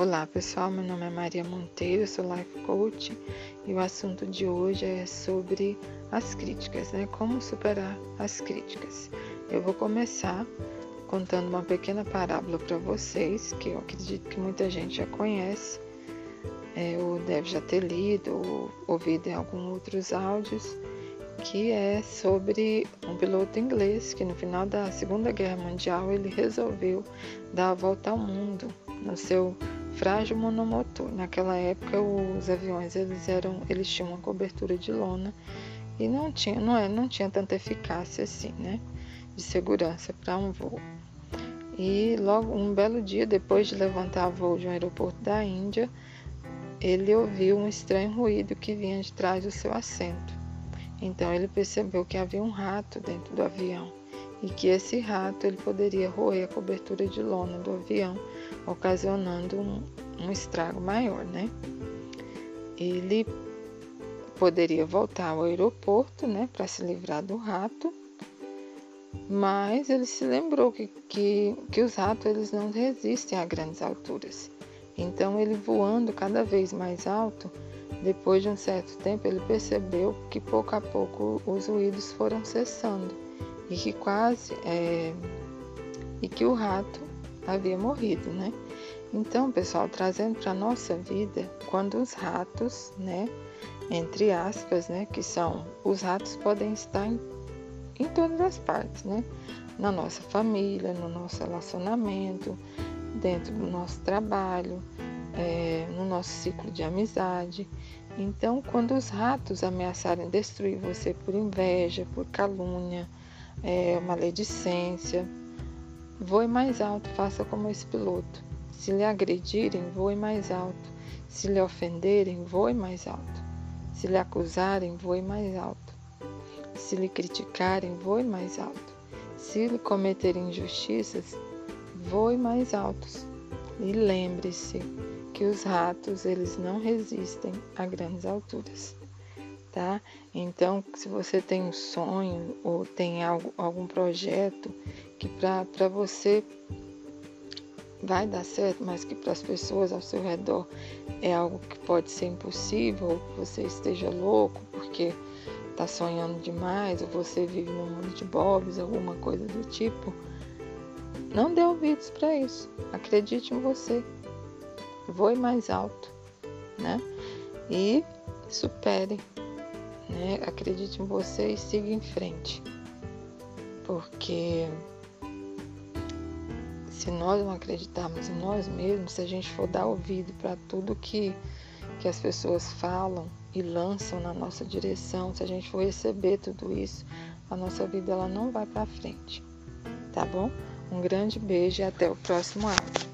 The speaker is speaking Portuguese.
Olá pessoal, meu nome é Maria Monteiro, sou Life Coach e o assunto de hoje é sobre as críticas, né? Como superar as críticas. Eu vou começar contando uma pequena parábola para vocês, que eu acredito que muita gente já conhece, é, ou deve já ter lido ou ouvido em alguns outros áudios, que é sobre um piloto inglês que no final da Segunda Guerra Mundial ele resolveu dar a volta ao mundo no seu frágil monomotor. Naquela época os aviões eles eram, eles tinham uma cobertura de lona e não tinha, não é, não tinha tanta eficácia assim, né, de segurança para um voo. E logo um belo dia depois de levantar voo de um aeroporto da Índia, ele ouviu um estranho ruído que vinha de trás do seu assento. Então ele percebeu que havia um rato dentro do avião e que esse rato ele poderia roer a cobertura de lona do avião, ocasionando um, um estrago maior, né? Ele poderia voltar ao aeroporto, né, para se livrar do rato, mas ele se lembrou que, que, que os ratos eles não resistem a grandes alturas. Então ele voando cada vez mais alto, depois de um certo tempo ele percebeu que pouco a pouco os ruídos foram cessando e que quase é, e que o rato havia morrido, né? Então, pessoal, trazendo para nossa vida, quando os ratos, né, entre aspas, né, que são os ratos podem estar em, em todas as partes, né? Na nossa família, no nosso relacionamento, dentro do nosso trabalho, é, no nosso ciclo de amizade. Então, quando os ratos ameaçarem destruir você por inveja, por calúnia, é, maledicência. Voe mais alto, faça como esse piloto. Se lhe agredirem, voe mais alto. Se lhe ofenderem, voe mais alto. Se lhe acusarem, voe mais alto. Se lhe criticarem, voe mais alto. Se lhe cometerem injustiças, voe mais altos. E lembre-se que os ratos, eles não resistem a grandes alturas tá? Então, se você tem um sonho ou tem algo, algum projeto que para você vai dar certo, mas que para as pessoas ao seu redor é algo que pode ser impossível, ou que você esteja louco porque está sonhando demais, ou você vive num mundo de bobs, alguma coisa do tipo, não dê ouvidos para isso. Acredite em você. Voe mais alto, né? E supere né? Acredite em você e siga em frente. Porque se nós não acreditarmos em nós mesmos, se a gente for dar ouvido para tudo que, que as pessoas falam e lançam na nossa direção, se a gente for receber tudo isso, a nossa vida ela não vai para frente. Tá bom? Um grande beijo e até o próximo áudio.